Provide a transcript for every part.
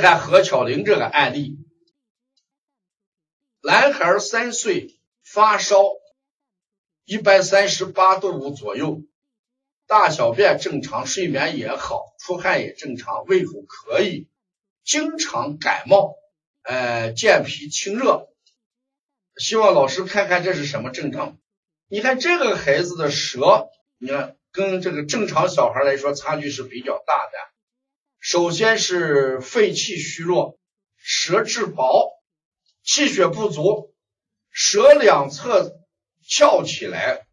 看何巧玲这个案例，男孩三岁，发烧一百三十八度五左右，大小便正常，睡眠也好，出汗也正常，胃口可以，经常感冒，呃，健脾清热。希望老师看看这是什么症状？你看这个孩子的舌，你看跟这个正常小孩来说差距是比较大的。首先是肺气虚弱，舌质薄，气血不足，舌两侧翘起来，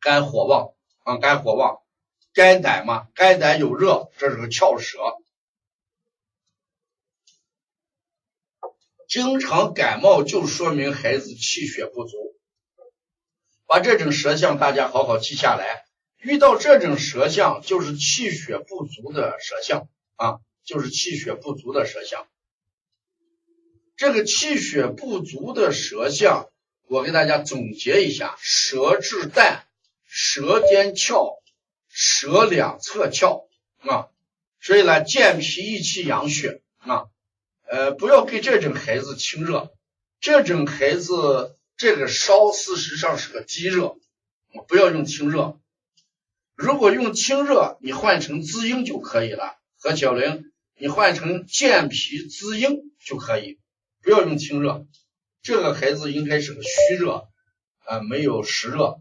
肝火旺啊，肝火旺，肝胆嘛，肝胆有热，这是个翘舌。经常感冒就说明孩子气血不足，把这种舌象大家好好记下来。遇到这种舌象就是气血不足的舌象啊，就是气血不足的舌象。这个气血不足的舌象，我给大家总结一下：舌质淡，舌尖翘，舌两侧翘啊。所以呢，健脾益气养血啊。呃，不要给这种孩子清热，这种孩子这个烧事实上是个积热，不要用清热。如果用清热，你换成滋阴就可以了。何小玲，你换成健脾滋阴就可以，不要用清热。这个孩子应该是个虚热，呃，没有实热。